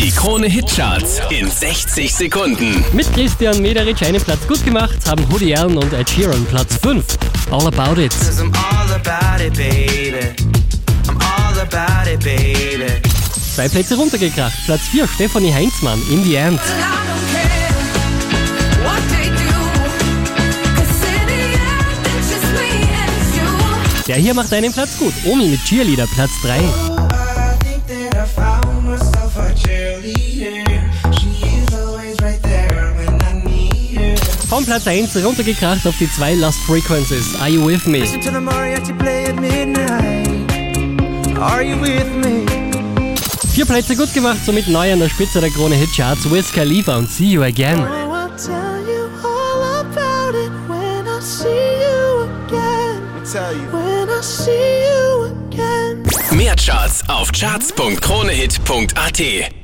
Die Krone Hitcharts in 60 Sekunden. Mit Christian Mederich einen Platz gut gemacht, haben Woody Allen und Ed Sheeran Platz 5. All About It. All about it, baby. I'm all about it, baby. Zwei Plätze runtergekracht. Platz 4 Stefanie Heinzmann, In the End. I don't care what they do. 'Cause in the end, it's just me and you. Der hier macht einen Platz gut. Omi mit Cheerleader, Platz 3. Von Platz 1 runtergekracht auf die 2 Lost Frequencies. Are you with me? Listen to the mariachi play at midnight. Are you with me? Vier Plätze gut gemacht, somit neu an der Spitze der Krone Hitcharts. Wiz Khalifa und See You Again. Oh, I'll tell you all about it when I see you again. Tell you. When I see you again. Mehr Charts auf charts.kronehit.at.